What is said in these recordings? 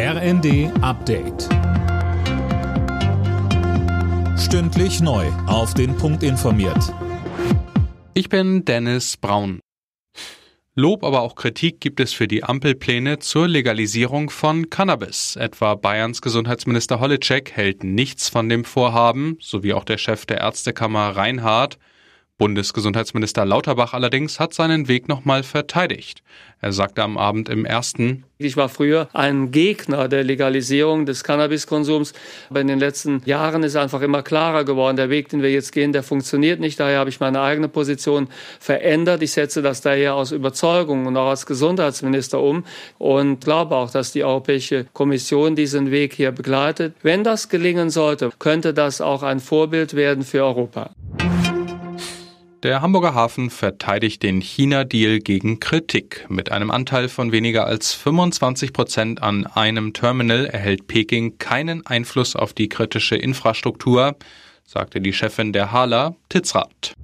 RND Update. Stündlich neu. Auf den Punkt informiert. Ich bin Dennis Braun. Lob, aber auch Kritik gibt es für die Ampelpläne zur Legalisierung von Cannabis. Etwa Bayerns Gesundheitsminister Holitschek hält nichts von dem Vorhaben, sowie auch der Chef der Ärztekammer Reinhardt. Bundesgesundheitsminister Lauterbach allerdings hat seinen Weg nochmal verteidigt. Er sagte am Abend im ersten, ich war früher ein Gegner der Legalisierung des Cannabiskonsums, aber in den letzten Jahren ist einfach immer klarer geworden, der Weg, den wir jetzt gehen, der funktioniert nicht. Daher habe ich meine eigene Position verändert. Ich setze das daher aus Überzeugung und auch als Gesundheitsminister um und glaube auch, dass die Europäische Kommission diesen Weg hier begleitet. Wenn das gelingen sollte, könnte das auch ein Vorbild werden für Europa. Der Hamburger Hafen verteidigt den China-Deal gegen Kritik. Mit einem Anteil von weniger als 25 Prozent an einem Terminal erhält Peking keinen Einfluss auf die kritische Infrastruktur, sagte die Chefin der Hala, Titzrath.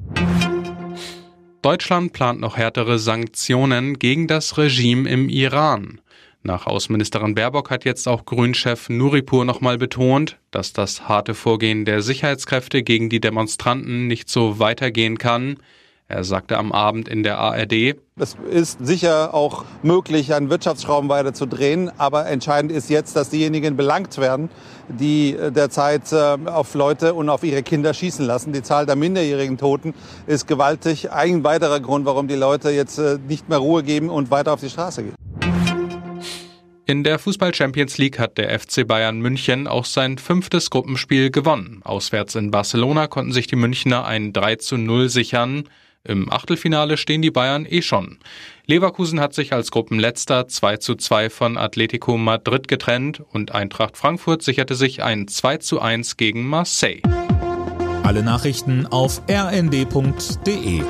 Deutschland plant noch härtere Sanktionen gegen das Regime im Iran. Nach Außenministerin Baerbock hat jetzt auch Grünchef Nuripur nochmal betont, dass das harte Vorgehen der Sicherheitskräfte gegen die Demonstranten nicht so weitergehen kann. Er sagte am Abend in der ARD, es ist sicher auch möglich, einen Wirtschaftsschrauben weiter zu drehen, aber entscheidend ist jetzt, dass diejenigen belangt werden, die derzeit äh, auf Leute und auf ihre Kinder schießen lassen. Die Zahl der minderjährigen Toten ist gewaltig. Ein weiterer Grund, warum die Leute jetzt äh, nicht mehr Ruhe geben und weiter auf die Straße gehen. In der Fußball Champions League hat der FC Bayern München auch sein fünftes Gruppenspiel gewonnen. Auswärts in Barcelona konnten sich die Münchner ein 3 zu 0 sichern. Im Achtelfinale stehen die Bayern eh schon. Leverkusen hat sich als Gruppenletzter 2 zu 2 von Atletico Madrid getrennt und Eintracht Frankfurt sicherte sich ein 2 zu 1 gegen Marseille. Alle Nachrichten auf rnd.de